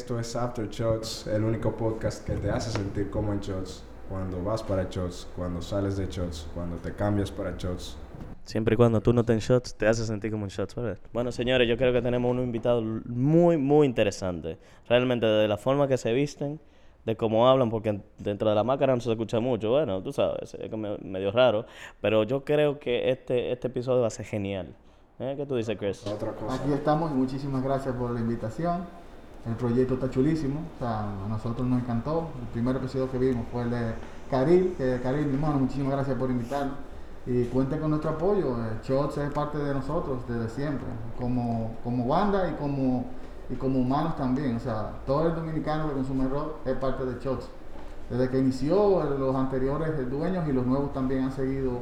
Esto es After Shots, el único podcast que te hace sentir como en Shots. Cuando vas para Shots, cuando sales de Shots, cuando te cambias para Shots. Siempre y cuando tú no te en shots, te hace sentir como en shots, ¿verdad? Bueno, señores, yo creo que tenemos un invitado muy, muy interesante. Realmente, de la forma que se visten, de cómo hablan, porque dentro de la máscara no se escucha mucho. Bueno, tú sabes, es medio raro. Pero yo creo que este, este episodio va a ser genial. ¿Eh? ¿Qué tú dices, Chris? Otra cosa. Aquí estamos y muchísimas gracias por la invitación. El proyecto está chulísimo, o sea, a nosotros nos encantó. El primer episodio que vimos fue el de Karil, que Karil, mi hermano, muchísimas gracias por invitarnos. Y cuenten con nuestro apoyo. Eh, Shots es parte de nosotros desde siempre, como, como banda y como, y como humanos también. O sea, todo el dominicano que consume rock es parte de Shots. Desde que inició, eh, los anteriores dueños y los nuevos también han seguido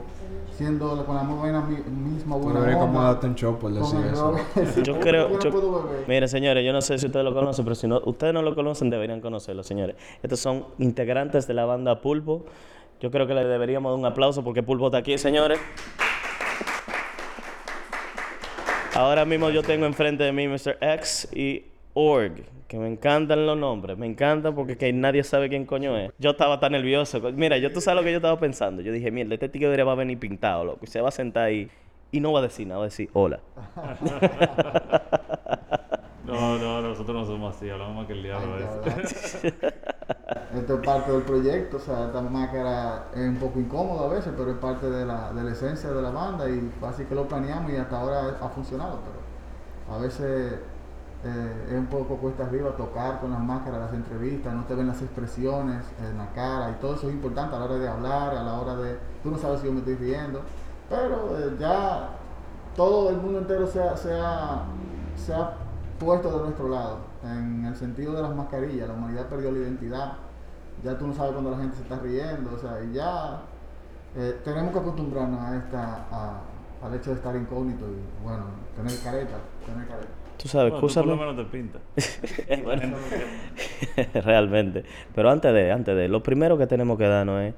siendo con la buena, mi- misma buena onda, acomodarte en show por decir eso. Sí, Yo creo. yo no. Mire, señores, yo no sé si ustedes lo conocen, pero si no, ustedes no lo conocen, deberían conocerlo, señores. Estos son integrantes de la banda Pulpo. Yo creo que le deberíamos dar un aplauso porque Pulpo está aquí, señores. Ahora mismo yo tengo enfrente de mí Mr. X y Org, que me encantan los nombres, me encantan porque que nadie sabe quién coño es. Yo estaba tan nervioso. Mira, yo tú sabes lo que yo estaba pensando. Yo dije, mierda, este tigre va a venir pintado, loco, y se va a sentar ahí y no va a decir nada, va a decir hola. No, no, nosotros no somos así, hablamos más que el diablo. Verdad. Esto es parte del proyecto, o sea, esta máscara es un poco incómoda a veces, pero es parte de la, de la esencia de la banda y así que lo planeamos y hasta ahora ha funcionado, pero a veces eh, es un poco cuesta arriba tocar con las máscaras, las entrevistas, no te ven las expresiones en la cara y todo eso es importante a la hora de hablar, a la hora de, tú no sabes si yo me estoy riendo, pero eh, ya todo el mundo entero se ha, se ha- se ha puesto de nuestro lado, en el sentido de las mascarillas, la humanidad perdió la identidad, ya tú no sabes cuando la gente se está riendo, o sea, y ya eh, tenemos que acostumbrarnos a esta, a- al hecho de estar incógnito y bueno, tener careta, tener careta. Tú sabes, Bueno, tú por lo escúchame. menos te pinta. Bueno, realmente. Pero antes de, antes de, lo primero que tenemos que darnos es,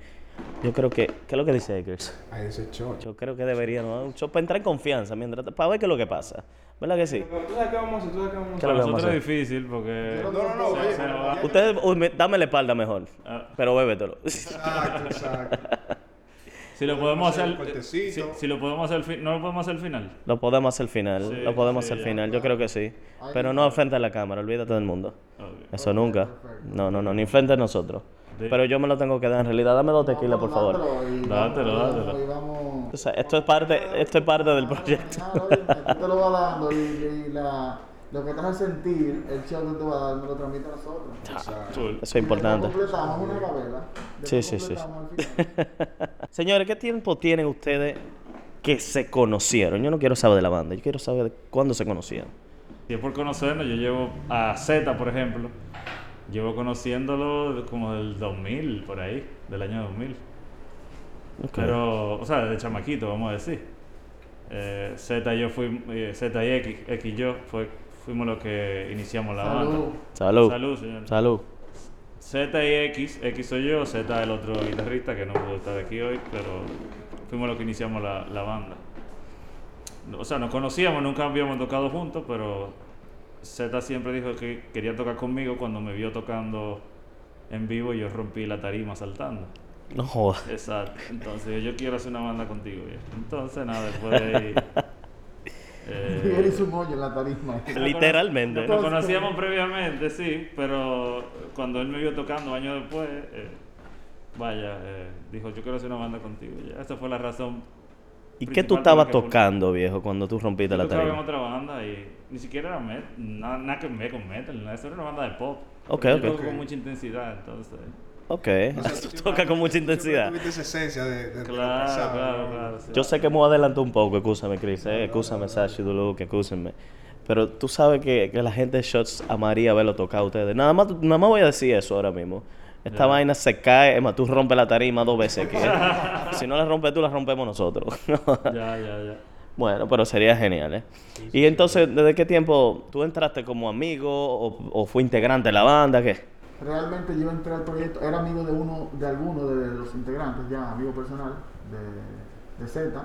yo creo que, ¿qué es lo que dice Eggers? Ahí dice show. Yo creo que deberíamos dar un para entrar en confianza, mientras, para ver qué es lo que pasa. ¿Verdad que sí? ¿Tú sabes qué vamos a hacer? ¿Tú sabes qué Para nosotros es difícil porque. No, no, no, se- oye, Ustedes, dame la espalda mejor, Ah. pero bébetelo. Exacto, exacto. Si lo podemos hacer. Si, si lo podemos hacer no lo podemos hacer al final. Lo podemos hacer al final, Sí, lo podemos sí, hacer al final, yo creo que sí. Pero no al frente de la cámara, olvídate del mundo. Eso nunca. No, no, no, ni frente a nosotros. Sí. Pero yo me lo tengo que dar en realidad. Dame dos tequilas, por favor. Dátelo Dátelo, vamos- O sea, esto es parte, esto es parte del proyecto. Te lo vas dando y la, lo que te hace sentir, el show que te va a dar, me lo transmite a nosotros. Exacto. Cool. Eso es importante. Completamos una gabela. Sí, sí, sí. Señores, ¿qué tiempo tienen ustedes que se conocieron? Yo no quiero saber de la banda, yo quiero saber de cuándo se conocieron. Si es por conocernos, yo llevo a Z, por ejemplo. Llevo conociéndolo como del 2000, por ahí, del año 2000. Ok. Pero, o sea, de chamaquito, vamos a decir. Eh, Z y yo fuimos, eh, Z y X, X y yo fue, fuimos los que iniciamos la Salud. banda. Salud. Salud, señor. Salud. Z y X, X soy yo, Z el otro guitarrista que no pudo estar aquí hoy, pero fuimos los que iniciamos la, la banda. O sea, nos conocíamos, nunca habíamos tocado juntos, pero Z siempre dijo que quería tocar conmigo cuando me vio tocando en vivo y yo rompí la tarima saltando. No jodas. Exacto. Entonces yo quiero hacer una banda contigo, viejo. Entonces nada, después de ahí... eh, Y él hizo un hoyo en la tarima. Literalmente. nos conocíamos previamente, sí, pero cuando él me vio tocando años después, eh, vaya, eh, dijo, yo quiero hacer una banda contigo. Ya, esa fue la razón. ¿Y qué tú estabas tocando, viejo, cuando tú rompiste Yo la tocaba en tarima? otra banda y ni siquiera era nada, nada que ver con metal, nada, eso era una banda de pop. Ok, ok. Yo toco con mucha intensidad, entonces. Ok. O sea, tú tocas con mucha intensidad. tuviste esa esencia de, de, Claro, claro, ¿no? claro. sí. Yo sé que me voy a adelantar un poco, escúchame, Chris, eh, escúchame, Sashi, Dulu, que escúchame. Pero tú sabes que, que la gente de Shots amaría verlo tocar a ustedes. Nada más, nada más voy a decir eso ahora mismo. Esta vaina se cae, es más, tú rompes la tarima dos veces. que- si no la rompes tú, la rompemos nosotros. Ya, ya, ya. bueno, pero sería genial, ¿eh? y entonces, ¿desde qué tiempo tú entraste como amigo o, o fue integrante de la banda? ¿Qué? Realmente yo entré al proyecto, era amigo de uno, de alguno de los integrantes, ya amigo personal de, de Z,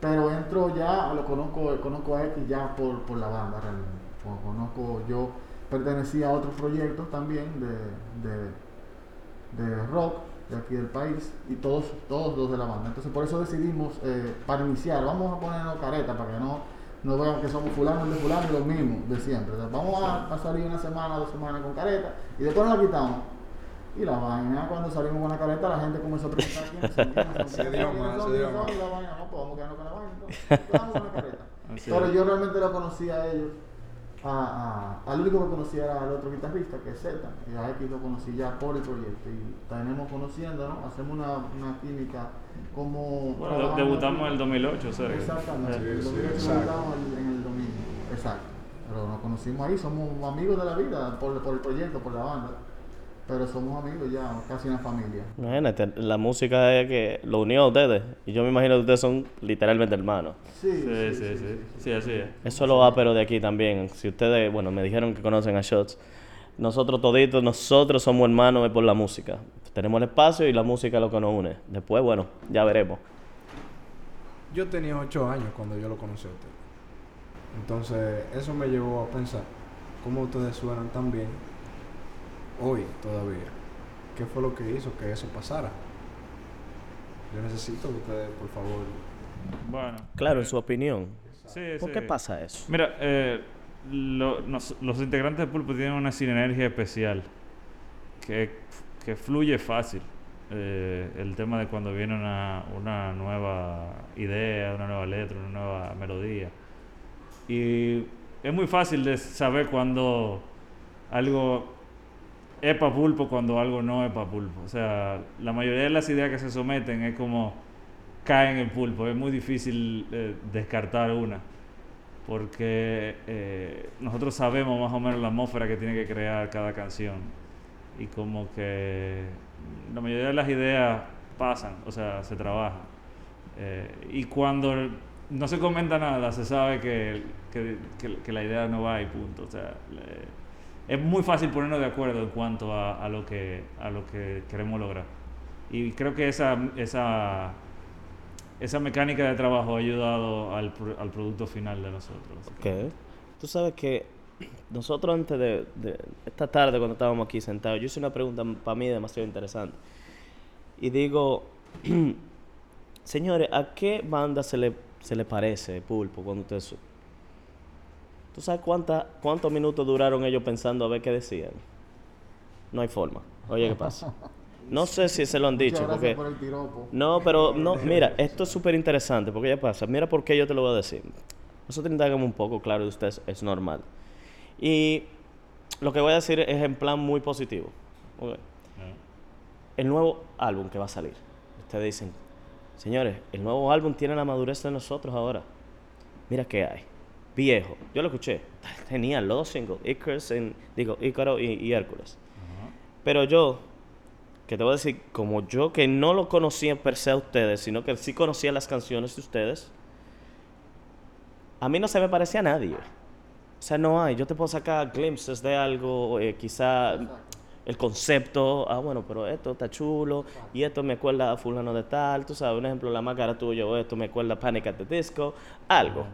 pero entro ya, lo conozco, conozco a X ya por, por la banda realmente. Con- Conozco yo pertenecía a otros proyectos también de, de, de rock de aquí del país y todos, todos los de la banda. Entonces por eso decidimos, eh, para iniciar, vamos a ponernos careta para que no, no vean que somos fulanos de fulano y lo mismo de siempre. O sea, vamos a, a salir una semana, dos semanas con careta y después nos la quitamos. Y la vaina, cuando salimos con la careta, la gente comenzó a preguntar quiénes son, quiénes son, Se quiénes dio son, son, y la vaina, no podemos quedarnos con la vaina. entonces, quedamos con la careta. Pero yo realmente lo conocí a ellos. A, a- al único que conocía era al otro guitarrista, que es Z. Y a X lo conocí ya por el proyecto. Y tenemos conociéndonos, hacemos una, una química como. Bueno, debutamos en el 2008, o sea. Exactamente. Sí, el sí, 2008 exacto. debutamos en, el domingo. Exacto. Pero nos conocimos ahí, somos amigos de la vida por, por el proyecto, por la banda. Pero somos amigos ya, casi una familia. Imagínate, la música es que lo unió a ustedes. Y yo me imagino que ustedes son literalmente hermanos. Sí, Sí, sí, sí. Sí, así es. Eso es lo ápero de aquí también. Si ustedes, bueno, me dijeron que conocen a Shots. Nosotros toditos, nosotros somos hermanos por la música. Tenemos el espacio y la música es lo que nos une. Después, bueno, ya veremos. Yo tenía ocho años cuando yo lo conocí a usted. Entonces, eso me llevó a pensar cómo ustedes suenan tan bien hoy todavía. ¿Qué fue lo que hizo que eso pasara? Yo necesito que ustedes, por favor, Bueno. Claro, en su opinión. Sí, ¿Por sí. qué pasa eso? Mira, eh, lo- nos- los integrantes de Pulpo tienen una sinergia especial que, que fluye fácil. Eh, el tema de cuando viene una, una nueva idea, una nueva letra, una nueva melodía. Y es muy fácil de saber cuando algo es para pulpo, cuando algo no es para pulpo. O sea, la mayoría de las ideas que se someten es como caen en pulpo. Es muy difícil eh, descartar una porque eh, nosotros sabemos más o menos la atmósfera que tiene que crear cada canción y como que la mayoría de las ideas pasan, o sea, se trabajan. Eh, y cuando no se comenta nada, se sabe que, que, la idea no va y punto. O sea, es muy fácil ponernos de acuerdo en cuanto a, lo, que, a lo que queremos lograr. Y creo que esa, esa, esa mecánica de trabajo ha ayudado al, al producto final de nosotros. Ok. Tú sabes que nosotros antes de, de esta tarde cuando estábamos aquí sentados, yo hice una pregunta para mí demasiado interesante. Y digo, señores, ¿a qué banda se le, se le parece Pulpo cuando ustedes... ¿Tú sabes cuánta, cuántos minutos duraron ellos pensando a ver qué decían? No hay forma. Oye, ¿qué pasa? No sé si se lo han dicho, porque... por el piropo. No, pero no, mira, esto es súper interesante porque ya pasa. Mira por qué yo te lo voy a decir. Nosotros indagamos un poco, claro, de ustedes es normal. Y lo que voy a decir es en plan muy positivo. El nuevo álbum que va a salir. Ustedes dicen, señores, el nuevo álbum tiene la madurez de nosotros ahora. Mira qué hay. Viejo. Yo lo escuché. Genial, los dos singles. Icarus en- digo, Ícaro y, y Hércules. Pero yo, que te voy a decir, como yo que no lo conocía per se a ustedes, sino que sí conocía las canciones de ustedes, a mí no se me parecía a nadie. O sea, no hay. Yo te puedo sacar glimpses de algo, eh, quizá el concepto, ah, bueno, pero esto está chulo, y esto me acuerda a fulano de tal, tú sabes, un ejemplo, la máscara tuya, o esto me acuerda a Panic at the Disco, algo.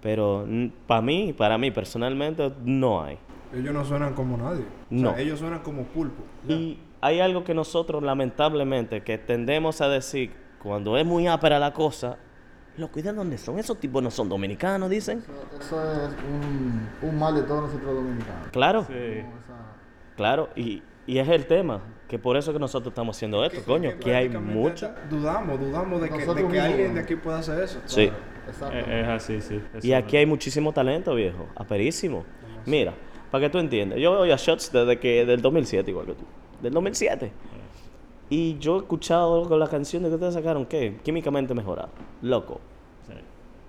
Pero para mí, para mí personalmente, no hay. ellos no suenan como nadie. O No. sea, ellos suenan como pulpo. ya. Y hay algo que nosotros, lamentablemente, que tendemos a decir cuando es muy ápera la cosa, lo cuidan donde son. Esos tipos no son dominicanos, dicen. Eso, eso es un, un mal de todos nosotros dominicanos. Claro, Sí. Como esa- claro. Y, y es el tema, que por eso que nosotros estamos haciendo esto, coño, que hay mucho. Dudamos, dudamos de que, de que alguien de aquí pueda hacer eso. Sí. Es, es así, sí. Y aquí hay muchísimo talento, viejo. Aperísimo. Mira, para que tú entiendas. Yo voy a Shots desde que, del 2007, igual que tú. Del 2007. Y yo he escuchado con la canción de que ustedes sacaron, ¿qué? Químicamente mejorado. Loco. sí.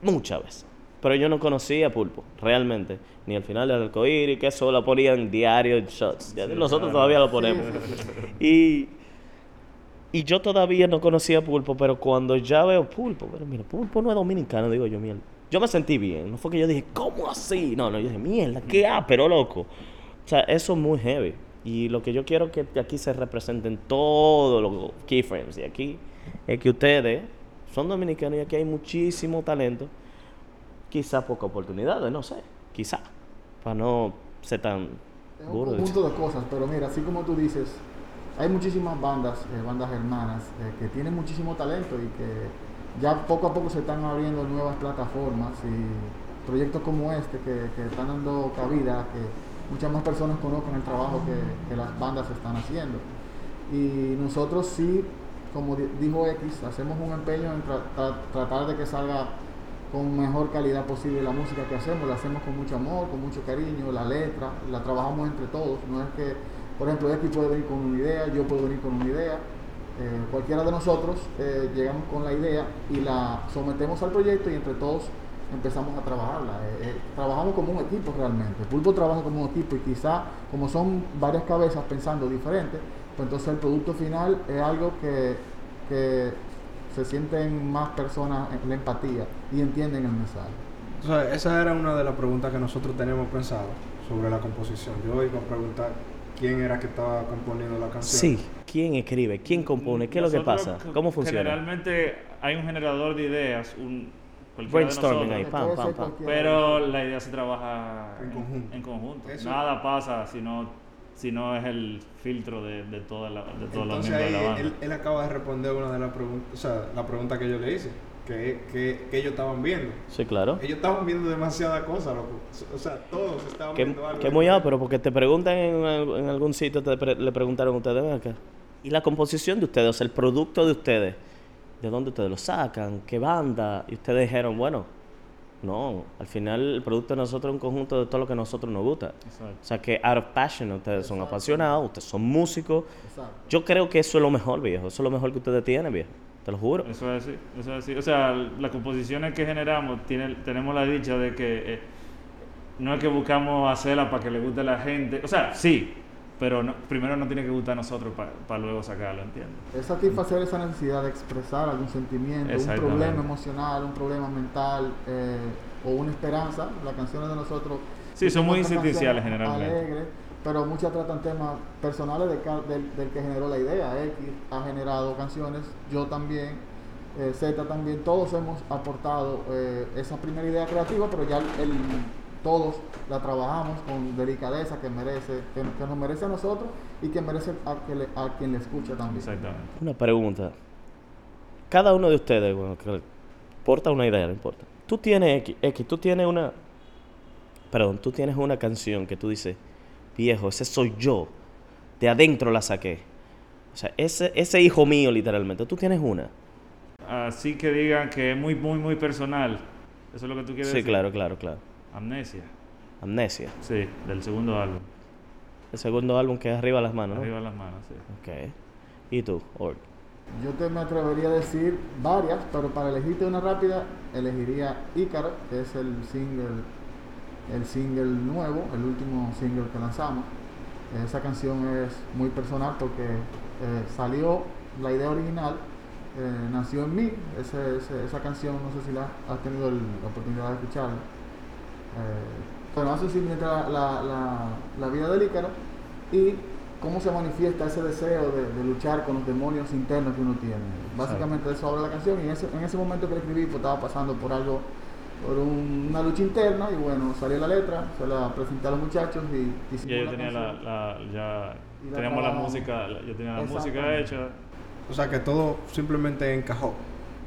muchas veces. Pero yo no conocía Pulpo, realmente. Ni al final del arcoíris, que eso lo ponían diario en shots. Ya nosotros claro. todavía lo ponemos. Y, y yo todavía no conocía Pulpo, pero cuando ya veo Pulpo, pero mira, Pulpo no es dominicano, digo yo, mierda. Yo me sentí bien, no fue que yo dije, ¿cómo así? No, no, yo dije, mierda, qué pero loco. O sea, eso es muy heavy. Y lo que yo quiero que aquí se representen todos los keyframes. Y aquí es que ustedes son dominicanos y aquí hay muchísimo talento. Quizá poca oportunidades, no sé. Quizá. Para no ser tan Es un conjunto de cosas, pero mira, así como tú dices, hay muchísimas bandas, eh, bandas hermanas, eh, que tienen muchísimo talento y que ya poco a poco se están abriendo nuevas plataformas y proyectos como este que, están dando cabida que muchas más personas conozcan el trabajo que, las bandas están haciendo. Y nosotros sí, como di- dijo X, hacemos un empeño en tra- tra- tratar de que salga con mejor calidad posible la música que hacemos, la hacemos con mucho amor, con mucho cariño, la letra, la trabajamos entre todos, no es que, por ejemplo, X puede venir con una idea, yo puedo venir con una idea, eh, cualquiera de nosotros eh, llegamos con la idea y la sometemos al proyecto y entre todos empezamos a trabajarla. Eh, trabajamos como un equipo realmente, Pulpo trabaja como un equipo y quizá como son varias cabezas pensando diferente, pues entonces el producto final es algo que, que se sienten más personas en la empatía y entienden el mensaje. Esa era una de las preguntas que nosotros teníamos pensado sobre la composición. Yo iba a preguntar quién era que estaba componiendo la canción. Sí, ¿quién escribe? ¿Quién compone? ¿Qué es lo que Nosotros pasa? ¿Cómo funciona? Generalmente hay un generador de ideas, un cualquiera de Brainstorming nosotros, ahí, pam, pam, pam. Pero la idea se trabaja En conjunto. en conjunto. Nada pasa si no, si no es el filtro de, de, toda la, de todos los miembros ahí de la banda. él, él acaba de responder una de las preguntas, o sea, la pregunta que yo le hice, que, que, que ellos estaban viendo. Sí, claro. Ellos estaban viendo demasiadas cosas, loco. O sea, todos estaban Que, viendo algo. que muy pero porque te preguntan en, al- en algún sitio, te pre- le preguntaron a ustedes, acá. Y la composición de ustedes, o sea, el producto de ustedes, ¿de dónde ustedes lo sacan? ¿Qué banda? Y ustedes dijeron, bueno, no, al final el producto de nosotros es un conjunto de todo lo que a nosotros nos gusta. Exacto. O sea, que out of passion, ustedes son apasionados, ustedes son músicos. Exacto. Yo creo que eso es lo mejor, viejo. Eso es lo mejor que ustedes tienen, viejo. Te lo juro. Eso es así, eso es así. O sea, las composiciones que generamos, tiene, tenemos la dicha de que eh, no es que buscamos hacerla para que le guste a la gente. O sea, sí, pero no- primero nos tiene que gustar a nosotros para luego sacarlo, ¿entiendes? Es satisfacer esa necesidad de expresar algún sentimiento, un problema emocional, un problema mental eh, o una esperanza. Las canciones de nosotros Sí, son muy canciones generalmente. alegres, pero muchas tratan temas personales del, del que generó la idea. X ha generado canciones, yo también, eh, Z también, todos hemos aportado eh, esa primera idea creativa, pero ya el, todos la trabajamos con delicadeza que merece, que, que nos merece a nosotros y que merece a, que le- a quien le escucha también. Exactamente. Una pregunta. Cada uno de ustedes, bueno, que porta una idea, no importa. Tú tienes X, X, tú tienes una. Perdón, tú tienes una canción que tú dices, viejo, ese soy yo. De adentro la saqué. O sea, ese, ese hijo mío, literalmente. Tú tienes una. Así que digan que es muy, muy, muy personal. ¿Eso es lo que tú quieres Sí, decir? claro, claro, claro. Amnesia. Amnesia. Sí, del segundo álbum. El segundo álbum que es Arriba las manos, ¿no? Arriba las manos, sí. Ok. ¿Y tú, Org? Yo te me atrevería a decir varias, pero para elegirte una rápida, elegiría Ícaro, que es el single, el single nuevo, el último single que lanzamos. Esa canción es muy personal porque eh, salió la idea original, eh, nació en mí. Ese- ese- esa canción, no sé si la has tenido el- la oportunidad de escucharla. Eh, bueno, hace simplemente la, la, la, la vida del Ícaro y cómo se manifiesta ese deseo de, de luchar con los demonios internos que uno tiene. Básicamente de eso habla la canción y en ese, en ese momento que la escribí pues, estaba pasando por algo, por un- una lucha interna y bueno, salió la letra, se la presenté a los muchachos y hicimos Ya yo la tenía la, ya la teníamos la música, la- yo tenía la música hecha. O sea, que todo simplemente encajó.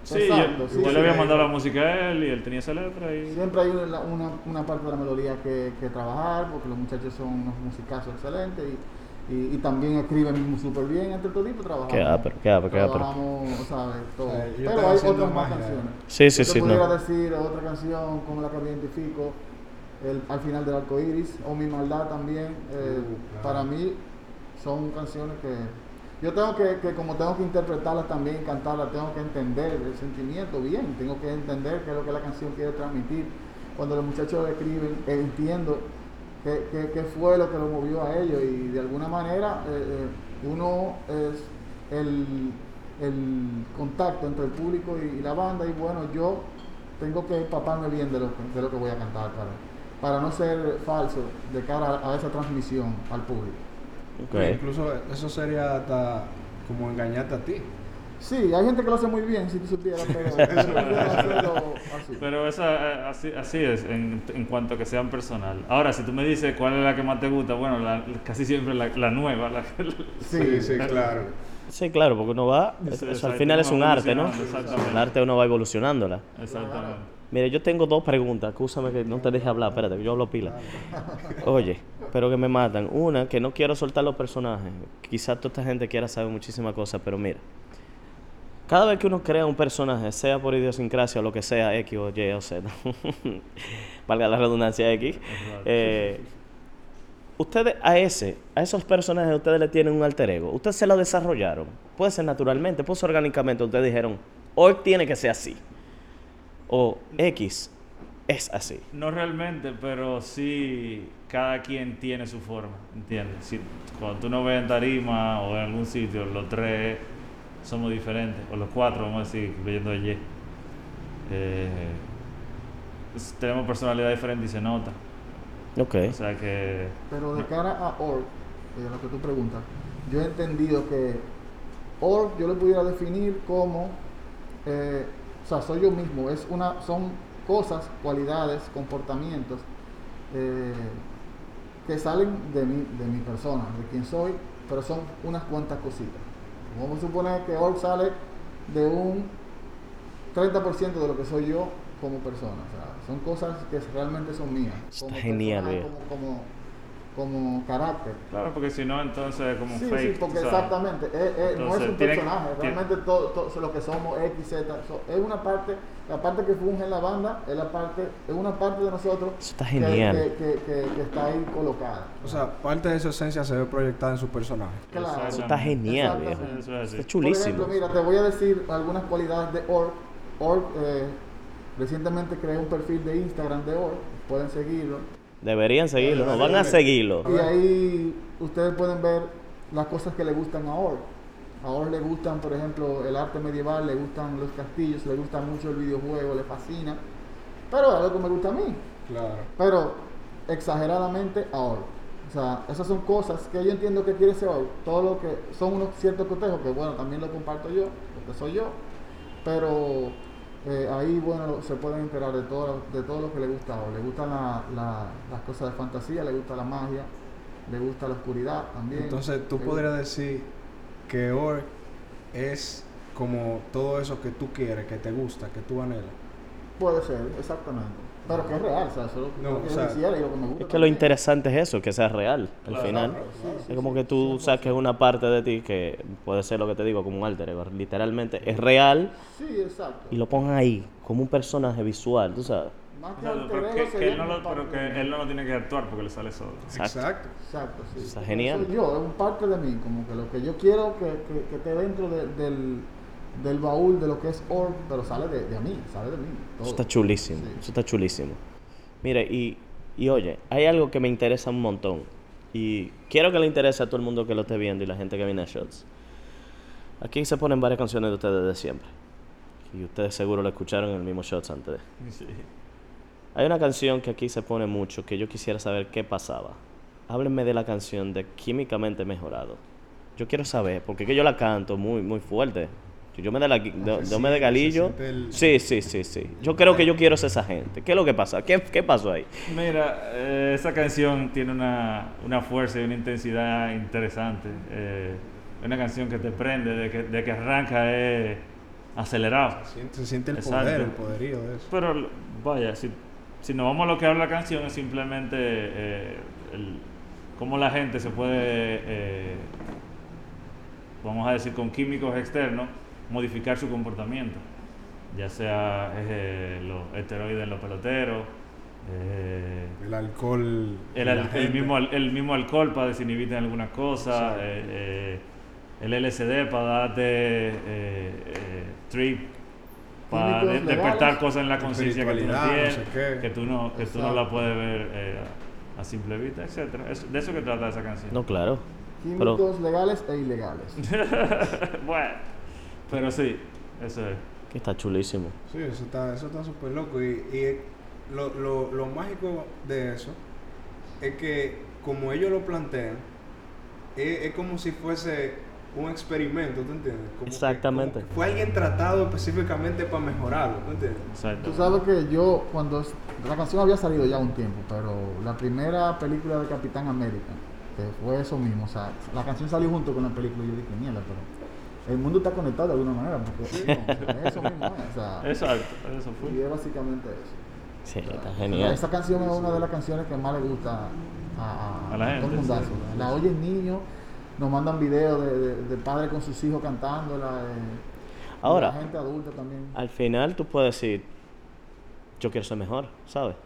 Sí, Exacto, yo, sí, yo sí. le había mandado la música a él y él tenía esa letra y Siempre hay una, una, una parte de la melodía que, que trabajar, porque los muchachos son unos musicazos excelentes y, y, y también escriben súper bien entre todos y trabajamos. Qué ápero, qué ápero, qué ápero. Trabajamos, ¿sabes? Todo. O sea, yo Pero hay otras más magia. canciones. Sí, sí, Yo sí, te pudiera no. decir otra canción como la que me identifico, el, al final del arco iris, o Mi Maldad también. eh, Uh, claro. Para mí son canciones que yo tengo que, que, como tengo que interpretarlas también, cantarlas, tengo que entender el sentimiento bien, tengo que entender qué es lo que la canción quiere transmitir. Cuando los muchachos escriben, eh, entiendo qué, qué- qué fue lo que lo movió a ellos y de alguna manera eh, eh, uno es el, el contacto entre el público y, y la banda y bueno, yo tengo que empaparme bien de lo que, de lo que voy a cantar para, para no ser falso de cara a, a esa transmisión al público. Incluso eso sería hasta como engañarte a ti. Sí, hay gente que lo hace muy bien, si tú supieras, pero así. Pero esa, eh, así, así es en, en cuanto a que sean personal. Ahora, si tú me dices cuál es la que más te gusta, bueno, la- casi siempre la, la nueva. La, Sí, sí, claro. Sí, claro, porque uno va, eso al final es un arte, ¿no? El arte uno va evolucionándola. Exactamente. Mire, yo tengo dos preguntas, acúsame que no te deje hablar, espérate, que yo hablo pila. Oye, pero que me matan. Una, que no quiero soltar los personajes. Quizás toda esta gente quiera saber muchísimas cosas, pero mira. Cada vez que uno crea un personaje, sea por idiosincrasia o lo que sea, X o Y o Z, valga la redundancia X, eh, ustedes a ese, a esos personajes ustedes le tienen un alter ego. Ustedes se lo desarrollaron. Puede ser naturalmente, puede ser orgánicamente. Ustedes dijeron, hoy tiene que ser así. O X es así. No realmente, pero sí cada quien tiene su forma, ¿entiendes? Si, cuando tú nos ves en tarima o en algún sitio, los tres somos diferentes, o los cuatro, vamos a decir, leyendo allí. Eh, pues, tenemos personalidad diferente y se nota. Ok. O sea que Pero de cara a org, eh, lo que tú preguntas, yo he entendido que org yo lo pudiera definir como, eh, o sea, soy yo mismo, es una, son cosas, cualidades, comportamientos eh, que salen de mi, de mi persona, de quien soy, pero son unas cuantas cositas. Vamos a suponer que org sale de un 30% de lo que soy yo como persona. O sea, son cosas que realmente son mías. Está como genial, personaje, viejo. como, como, como carácter. Claro, porque si no, entonces como Sí, fake. sí, porque exactamente, eh, eh, no es un que- personaje, realmente todo, todo lo que somos X, Z, so- es una parte, la parte que funge en la banda, es la parte, es una parte de nosotros está que- genial. Que, que- que- que está ahí colocada. O sea, parte de su esencia se ve proyectada en su personaje. Claro. Eso está genial, viejo. Eso es así. Está Por chulísimo. ejemplo, mira, te voy a decir algunas cualidades de Org. Org, eh, recientemente creé un perfil de Instagram de Org, pueden seguirlo. Deberían seguirlo, no, van a seguirlo. Y ahí ustedes pueden ver las cosas que le gustan a Org. A Org le gustan, por ejemplo, el arte medieval, le gustan los castillos, le gusta mucho el videojuego, le fascina. Pero es algo que me gusta a mí. Claro. Pero exageradamente a Org. O sea, esas son cosas que yo entiendo que quiere ser Org. Todo lo que son unos ciertos cotejos que, bueno, también lo comparto yo, porque soy yo. Pero eh, ahí, bueno, se pueden enterar de todo, de todo lo que le gusta. Le gustan la- la- las cosas de fantasía, le gusta la magia, le gusta la oscuridad también. Entonces, tú Le podrías decir que Org es como todo eso que tú quieres, que te gusta, que tú anhelas. Puede ser, exactamente. Pero que es real, o sea, eso es lo que No, o sea, y lo que me gusta. Es que lo interesante es eso, que sea real al Claro. final. Sí, sí, Es como sí, que tú 100%. saques una parte de ti que puede ser lo que te digo, como un alter ego. Literalmente es real Sí, exacto. y lo pongan ahí, como un personaje visual, tú sabes. Más que Claro, alter pero que, él no lo, pero que él no lo tiene que actuar porque le sale solo. Exacto. Exacto. Exacto, sí. Está genial. Soy yo, es un parte de mí, como que lo que yo quiero que, que, que esté dentro de- del, del baúl de lo que es org, pero sale de, de mí, sale de mí. todo. Eso está chulísimo, Sí. eso está chulísimo. Mire, y, y oye, hay algo que me interesa un montón. Y quiero que le interese a todo el mundo que lo esté viendo y la gente que viene a Shots. Aquí se ponen varias canciones de ustedes de siempre. Y ustedes seguro lo escucharon en el mismo Shots antes de. Sí. Hay una canción que aquí se pone mucho que yo quisiera saber qué pasaba. Háblenme de la canción de Químicamente Mejorado. Yo quiero saber, porque es que yo la canto muy, muy fuerte. Yo me de la, yo me de galillo. el- Sí, sí, sí, sí. Yo creo que yo quiero ser esa gente. ¿Qué es lo que pasa? ¿Qué, qué pasó ahí? Mira, eh, esa canción tiene una, una fuerza y una intensidad interesante. Eh, una canción que te prende, de que, de que arranca es acelerado. Se siente, se siente el Exacto. poder, el poderío de eso. Pero vaya, si, si nos vamos a lo que habla la canción, es simplemente eh, el- cómo la gente se puede, eh, vamos a decir, con químicos externos, modificar su comportamiento. Ya sea eh, los esteroides en los peloteros, eh, El alcohol. el, al- el mismo, al- el mismo alcohol para desinhibirte en algunas cosas, eh, eh, el LSD para darte eh, eh, trip, para despertar cosas en la conciencia que tú no tienes, sé que tú no, que tú no la puedes ver eh, a, a simple vista, etcétera. Es- de eso que trata esa canción. No, claro. Químicos legales e ilegales. bueno, pero sí, eso es. Que está chulísimo. Sí, eso está eso está súper loco. Y, y lo, lo, lo mágico de eso es que, como ellos lo plantean, es, es como si fuese un experimento, ¿tú entiendes? Como que- Exactamente. como que fue alguien tratado específicamente para mejorarlo, ¿tú entiendes? Exacto. Tú sabes que yo, cuando la canción había salido ya un tiempo, pero la primera película de Capitán América, que fue eso mismo, o sea, la canción salió junto con la película y yo dije, mierda, pero el mundo está conectado de alguna manera, porque no, eso mismo es, o sea, Exacto, eso y fue. es básicamente eso. Sí, está O sea, genial. Esa canción es una de las canciones que más le gusta a, a, A la gente, todo mundazo. sí. La oyen niños, nos mandan videos de, de, de padres con sus hijos cantándola. eh, Ahora, y la gente adulta también. Al final tú puedes decir, yo quiero ser mejor, ¿sabes?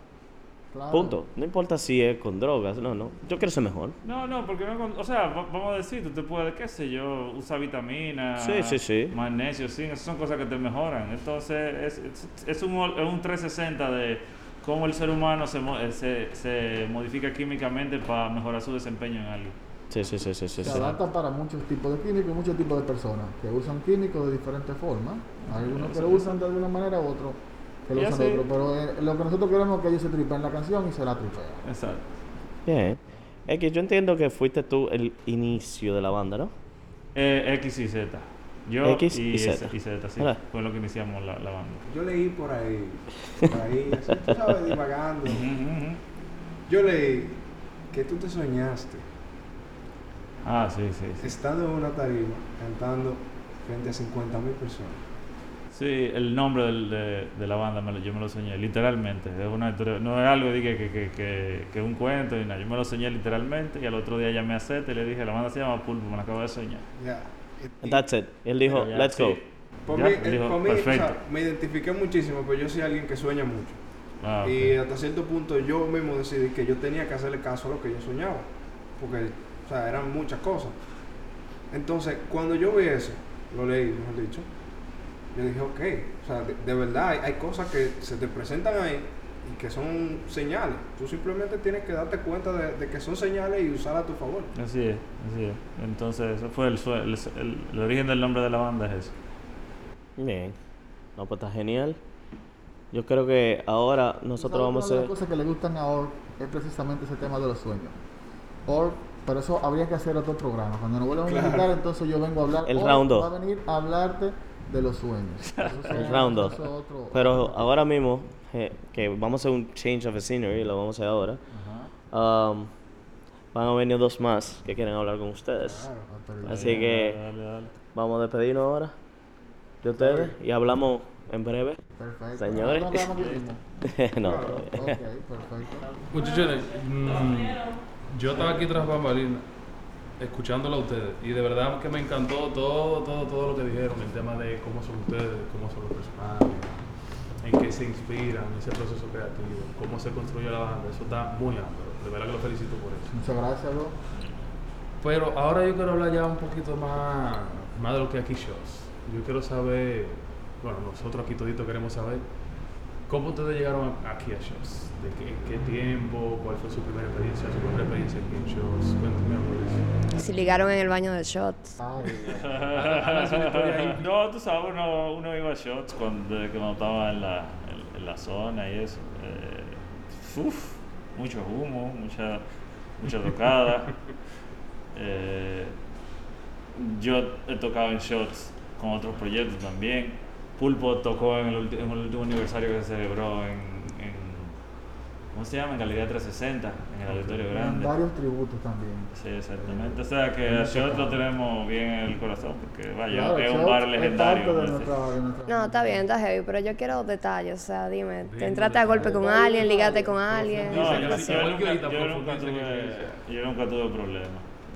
Claro. Punto. No importa si es con drogas, no, no. Yo quiero ser mejor. No, no, porque no, con- o sea, va- vamos a decir, tú te puedes, qué sé yo, usar vitaminas, Sí, sí, sí. magnesio, zinc, esas son cosas que te mejoran. Entonces, es, es, es un, es un 360 de cómo el ser humano se, mo- eh, se, se modifica químicamente para mejorar su desempeño en algo. Sí, sí, sí, sí, sí. Se sí. adapta para muchos tipos de químicos y muchos tipos de personas que usan químicos de diferentes formas. Hay algunos que lo usan de alguna manera, otros que lo usan otro. Pero eh, lo que nosotros queremos es que ellos se tripen la canción y se la tripean. Exacto. Bien. Es que yo entiendo que fuiste tú el inicio de la banda, ¿no? Eh, X y Z. Yo X y, y Z. Y Z, sí. Fue lo que iniciamos la, la banda. Yo leí por ahí, por ahí, así, tú sabes, divagando. Yo leí que tú te soñaste Ah, sí, sí, sí. estando en una tarima cantando frente a 50 mil personas. Sí, el nombre del- de, de la banda me lo- yo me lo soñé, literalmente. Es una historia, no es algo de que, que, que, que, que un cuento y nada. Yo me lo soñé literalmente y al otro día llamé a Zeta y le dije, la banda se llama Pulpo, me la acabo de soñar. Ya. Y- And that's it. Él dijo, let's sí. go. Por Ya, mí, él dijo, por mí, o sea, perfecto. me identifiqué muchísimo, pero yo soy alguien que sueña mucho. Ah. Y hasta cierto punto yo mismo decidí que yo tenía que hacerle caso a lo que yo soñaba. Porque, o sea, eran muchas cosas. Entonces, cuando yo vi eso, lo leí, mejor dicho, yo dije, ok, o sea, de, de verdad hay, hay cosas que se te presentan ahí y que son señales. Tú simplemente tienes que darte cuenta de, de que son señales y usarlas a tu favor. Así es, así es. Entonces, eso fue el, el, el- el origen del nombre de la banda, es eso. Bien. No, pues está genial. Yo creo que ahora nosotros ¿Sabes vamos a Una de hacer... las cosas que le gustan a Org es precisamente ese tema de los sueños. Org, pero eso habría que hacer otro programa. Cuando nos vuelvan a invitar, entonces yo vengo a hablar. El Org round dos. Va a venir a hablarte de los sueños. El round eso 2. es otro- Pero ahora mismo, eh, que vamos a hacer un change of scenery, lo vamos a hacer ahora. um, van a venir dos más que quieren hablar con ustedes. Claro. Ah, Así que Dale, dale. vamos a despedirnos ahora de ustedes y hablamos en breve. Perfecto. Señores. ¿No mismo? no, Claro. perfecto. Muchachones, mm, yo estaba aquí tras bambalina escuchándolo a ustedes y de verdad que me encantó todo, todo, todo lo que dijeron, el tema de cómo son ustedes, cómo son los personajes, en qué se inspiran, ese proceso creativo, cómo se construye la banda, eso está muy amplio, de verdad que lo felicito por eso. Muchas gracias, bro. Pero ahora yo quiero hablar ya un poquito más, más de lo que aquí shows. Yo quiero saber, bueno, nosotros aquí todito queremos saber, ¿cómo ustedes llegaron aquí a shows? ¿De qué, qué tiempo? ¿Cuál fue su primera experiencia? ¿Su primera experiencia aquí en shows? Cuéntame eso. Si ligaron en el baño de shots. No, tú sabes, uno, uno iba a shots cuando, cuando estaba en la, en, en la zona y eso. Eh, uf, mucho humo, mucha, mucha tocada. Eh, yo he tocado en shots con otros proyectos también. Pulpo tocó en el, en el último aniversario que se celebró en, en ¿cómo se llama? En Galería 360, en el auditorio en grande. varios tributos también. Sí, exactamente. O sea que a Shot lo tenemos bien en el corazón, porque vaya, Claro, es un bar legendario. parte de ese. nuestra- de nuestra- No, está bien, está heavy, pero yo quiero detalles. O sea, dime, ¿te Bien, entraste a golpe con alguien, ligaste con alguien? No, yo, nunca, tuve, problemas,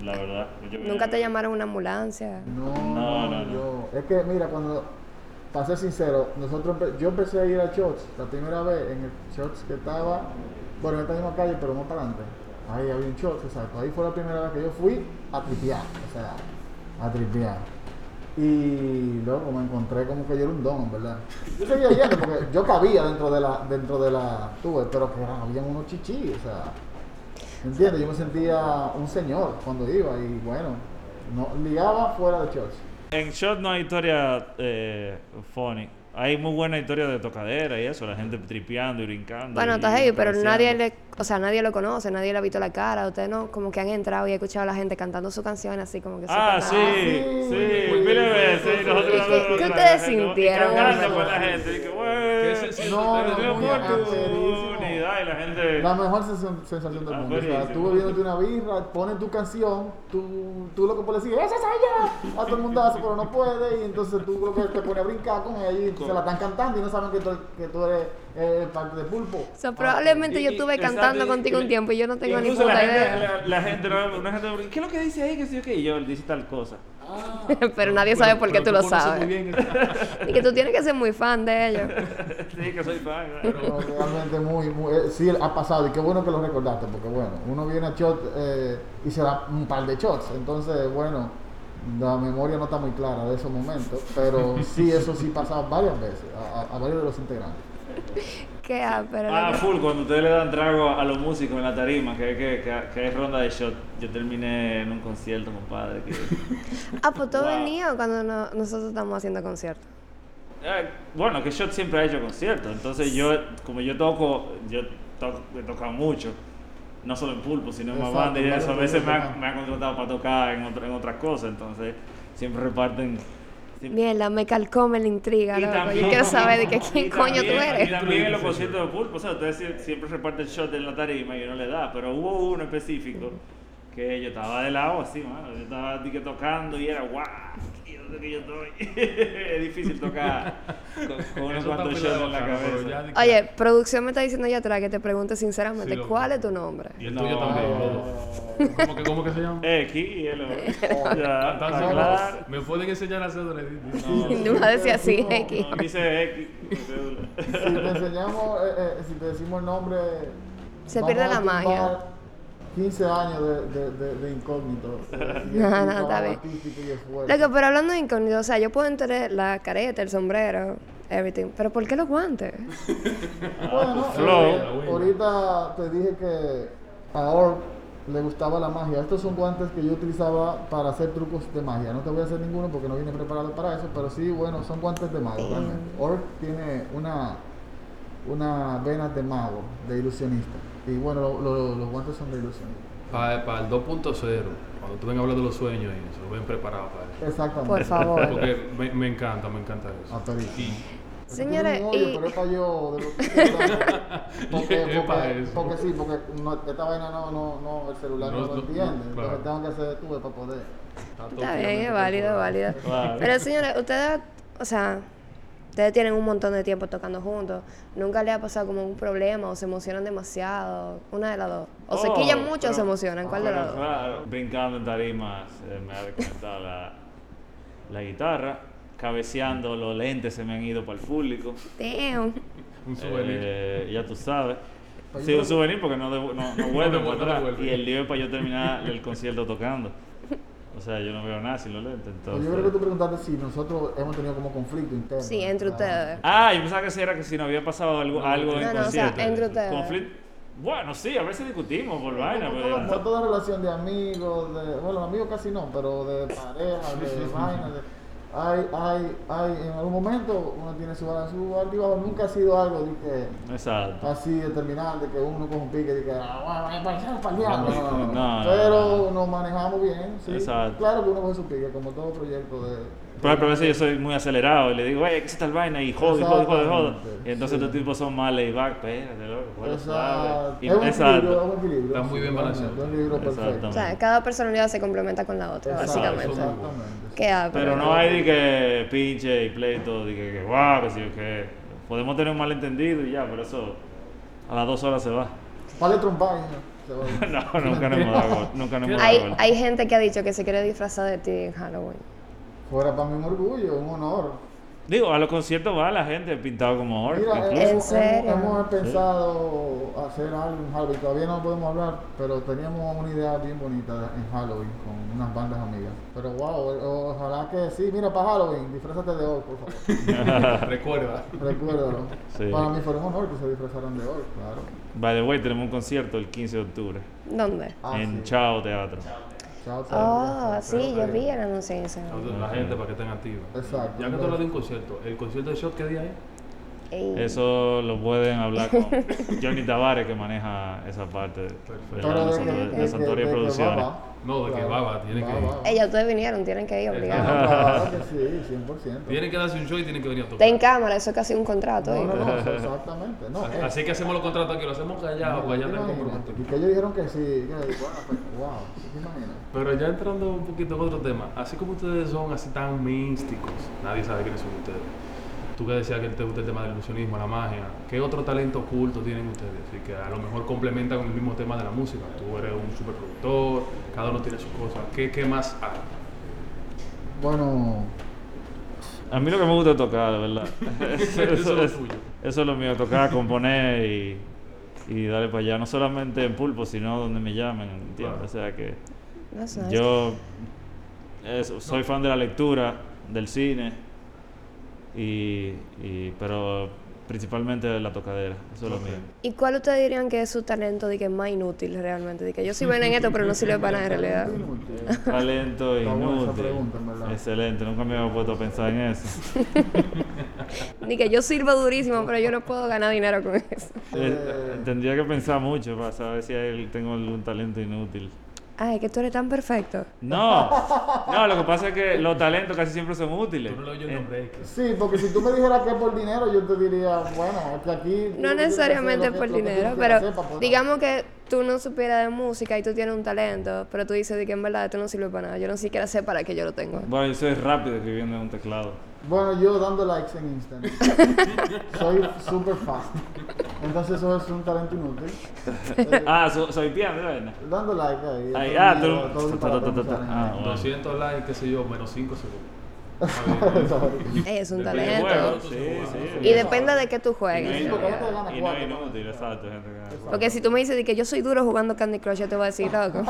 la verdad. Yo- ¿Nunca te llamaron una ambulancia? No, No, no, no, no. yo. Es que, mira, cuando. Para ser sincero, nosotros yo empecé a ir a Shots la primera vez en el Shots que estaba, bueno, en esta misma calle, pero más para adelante. Ahí había un Shots, exacto. Ahí fue la primera vez que yo fui a tripear, o sea, a tripear. Y luego me encontré como que yo era un don, ¿verdad? Yo seguía yendo porque yo cabía dentro de la, dentro de la tuve, pero que habían unos chichis, o sea, ¿entiendes? Yo me sentía un señor cuando iba y bueno, no ligaba fuera de Shots. En Shot no hay historia eh, funny, hay muy buena historia de tocadera y eso, la gente tripeando y brincando. Bueno, y está heavy, pero nadie le, o sea, nadie lo conoce, nadie le ha visto la cara. Ustedes no, como que han entrado y han escuchado a la gente cantando su canción así como que Ah, sí, súper- sí, sí, sí, mil sí, veces. sí, sí, nosotros ¿Qué- ustedes sintieron? Y cantando Bueno. con la gente. y que, ¿Qué se "Güey, siente? No, no, una muy oportunidad", y la gente... La mejor sensación, sensación del Ah, mundo. O sea, tú bebiéndote una birra, pones tu canción, tú, tú lo que puedes decir, ¡ese soy yo! A todo el mundazo, pero no puede, y entonces tú lo que te pones a brincar con ella y se la están cantando y no saben que tú, que tú eres eh, parte de pulpo. O sea, probablemente yo Y- y- estuve exacto, cantando contigo y- un tiempo y yo no tengo ni puta la gente, idea. La, la gente, no- una gente, ¿qué es lo que dice ahí? Que sí, que yo, él dice tal cosa. Pero nadie sabe por qué tú lo sabes. muy bien Y que tú tienes que ser muy fan de ellos. sí, que soy fan. realmente muy, muy eh, sí ha pasado y qué bueno que lo recordaste porque bueno uno viene a shot eh, y se da un par de shots entonces bueno la memoria no está muy clara de esos momentos pero sí eso sí pasaba varias veces a, a- a varios de los integrantes Qué pero Ah, full, cuando ustedes le dan trago a los músicos en la tarima, que, que, que, que hay ronda de shot. Yo terminé en un concierto, compadre. Que, Ah, pues tú Wow. venías cuando no- nosotros estamos haciendo conciertos. Eh, bueno, que Shot siempre ha hecho conciertos. Entonces yo, como yo toco, yo to- he tocado mucho. No solo en pulpo, sino en más Exacto, banda y eso. A veces me han, proyectos, me han contratado para tocar en, otra- en otras cosas. Entonces siempre reparten... siempre- Mierda, me calcome la intriga, Y loco. también- Yo quiero saber de que quién coño tú también- Y eres. también en los conciertos de pulpo, o sea, ustedes sie- siempre reparten shot en la tarima y uno le da, pero hubo uno específico que yo estaba de lado así, mano, yo estaba que tocando y era guau, ¿y que yo estoy? es difícil tocar con, con unos cuantos shots en la cabeza. ya Oye, producción me está diciendo allá atrás que te pregunte sinceramente, Sí. ¿cuál es tu nombre? Y el No. tuyo también, los dos. ¿Cómo que, cómo que se llama? X y el otro. Ya, Está está solo. claro. ¿Me pueden enseñar a hacer dread? No va a decir así, X. No, dice X. mi cédula. si te enseñamos eh, eh, si te decimos el nombre Se vamos pierde a la magia. Tumbar 15 años de, de, de, de incógnito y- No, no, está bien. artístico y esfuerzo. Loco, pero hablando de incógnito, o sea, yo puedo entender la careta, el sombrero, everything, pero ¿por qué los guantes? Bueno, Flow. eh, ahorita te dije que a Orc le gustaba la magia. Estos son guantes que yo utilizaba para hacer trucos de magia. No te voy a hacer ninguno porque no vine preparado para eso, pero sí, bueno, son guantes de mago. Orc tiene una, una vena de mago, de ilusionista. Y bueno, lo- lo- los guantes son de ilusionista. Para, el 2.0, cuando tú vengas a hablar de los sueños y eso, ven preparado para eso. Exactamente. Por favor. Porque me, me encanta, me encanta eso. Ah. Y Señores, y- pero es para yo. De lo que porque, porque, eso. porque sí, porque no- esta vaina no, no, no, el celular no, No, lo entiende. no, Entonces claro. tengo que hacer tuve para poder. está bien, es válido, es válido. Vale. Pero señores, ustedes, o sea, ustedes tienen un montón de tiempo tocando juntos. ¿Nunca les ha pasado como un problema o se emocionan demasiado? Una de las dos. O se Oh, quillan mucho o se emocionan. ¿Cuál de las dos? claro, brincando en tarimas se me ha desconectado la, la guitarra. Cabeceando, los lentes se me han ido para el público. Damn. Un souvenir. Eh, ya tú sabes. Pues Sí, un souvenir porque no, devu- no, no vuelve para atrás. Y el es para yo terminar el concierto tocando. O sea, yo no veo nada sin los lentes. Pues Entonces... yo creo que tú preguntaste si nosotros hemos tenido como conflicto interno. Sí, entre Ah, ustedes. Ah, yo pensaba que sí era que si no había pasado algo, algo en No, no, o sea, entre ustedes. Conflicto. Bueno, sí, a veces discutimos por vaina, pero... como toda relación de amigos, de, bueno, amigos casi no, pero de pareja, de vaina, de, hay, hay, hay, en algún momento uno tiene su, su altibajo, nunca ha sido algo de que Exacto. así determinante que uno coge un pique y que ah, bueno. No, no, no. No, no, pero nos manejamos bien, sí. Exacto. Claro que uno coge su pique, como todo proyecto de. Por ejemplo, a veces yo soy muy acelerado y le digo, oye, ¿qué es tal vaina? Y jodo, y jodo, y jodo, y jodo. Exactamente, Y entonces sí. estos tipos son más laid back, espérate, loco, bueno, suave. Exacto. Y- Es un equilibrio, equilibrio. Está muy bien balanceado. O sea, cada personalidad se complementa con la otra, Exacto, básicamente. Exactamente. ¿Qué ha- Pero no hay de que pinche y pleito, de que, que guau, que sí que. Podemos tener un malentendido y ya, pero eso a las dos horas se va. Vale trompar. No, nunca nos hemos dado, nunca nos hemos dado Hay, hay gente que ha dicho que se quiere disfrazar de ti en Halloween. Fuera para mí un orgullo, un honor. Digo, a los conciertos va la gente pintado como orc, Mira, incluso. ¿En hemos, serio? hemos, hemos pensado hacer algo en Halloween. Todavía no podemos hablar, pero teníamos una idea bien bonita en Halloween con unas bandas amigas. Pero wow, ojalá que sí. Mira, para Halloween, disfrázate de orc, por favor. Recuerda. Recuérdalo. Sí. Para mí fue un honor que se disfrazaran de orc, claro. By the way, tenemos un concierto el 15 de octubre ¿Dónde? Ah, en sí. Chao Teatro. Southside, Oh, Southside. sí, yo vi el anuncio. La gente para que estén activos. Exacto. Ya que tú hablas de un concierto, ¿el concierto de Shot qué día es? Ey. Eso lo pueden hablar con Johnny Tavares, que maneja esa parte de, de de, que Producciones. No, de que Baba tiene que ir. Baba. Ella, ustedes vinieron, tienen que ir obligados. Claro que sí, 100%. Tienen que darse un show y tienen que venir a Está en tocar. cámara, eso es casi un contrato. No, no, no, exactamente. No, eh, Así que hacemos los contratos aquí, lo hacemos callado, no, para allá ¿te tenemos compromiso. Y que ellos dijeron que sí. Que, pues, wow, ¿te imaginas? Pero ya entrando un poquito en otro tema, así como ustedes son así tan místicos, nadie sabe quiénes son ustedes. Tú que decías que te gusta el tema del ilusionismo, la magia, ¿qué otro talento oculto tienen ustedes? Así que a lo mejor complementa con el mismo tema de la música. Tú eres un superproductor, cada uno tiene sus cosas. ¿Qué, qué más hay? Bueno, A mí lo que me gusta es tocar, de verdad. eso, Eso es eso es lo mío, tocar, componer y, y darle para allá. No solamente en pulpo, sino donde me llamen, ¿entiendes? Claro. O sea que That's nice. yo eso, soy fan de la lectura, del cine, y, y- pero principalmente la tocadera. Eso es lo mío. ¿Y cuál ustedes dirían que es su talento de que es más inútil realmente? De que yo soy buena en esto, pero no sirve para nada en realidad. Talento inútil. pregunta. Excelente, nunca me había puesto a pensar en eso. Ni que yo sirvo durísimo, pero yo no puedo ganar dinero con eso. Eh, tendría que pensar mucho para saber si tengo algún talento inútil. Ay, que tú eres tan perfecto. No, no, lo que pasa es que los talentos casi siempre son útiles. Tú no le oyes el Eh, nombre. sí, porque si tú me dijeras que es por dinero, yo te diría, bueno, es que aquí. No necesariamente por dinero, pero digamos que tú no supieras de música y tú tienes un talento, pero tú dices de que en verdad esto no sirve para nada. Yo no siquiera sé para qué yo lo tengo. Bueno, yo soy rápido escribiendo en un teclado. Bueno, yo dando likes en Instagram. Soy super fast. Entonces eso es un talento inútil. Eh, Ah, so- soy piano, ¿de verdad? dando like ahí. Ah, tú- día, todo el ta- ta- ta- disparate ta- me ah, salen. bueno. 200 likes, qué sé yo, menos 5 segundos. Es un talento. juego. Sí, sí. Y depende de qué tú Y no juegues. porque y no exacto, gente que si tú me dices que yo soy duro jugando Candy Crush, yo te voy a decir, loco.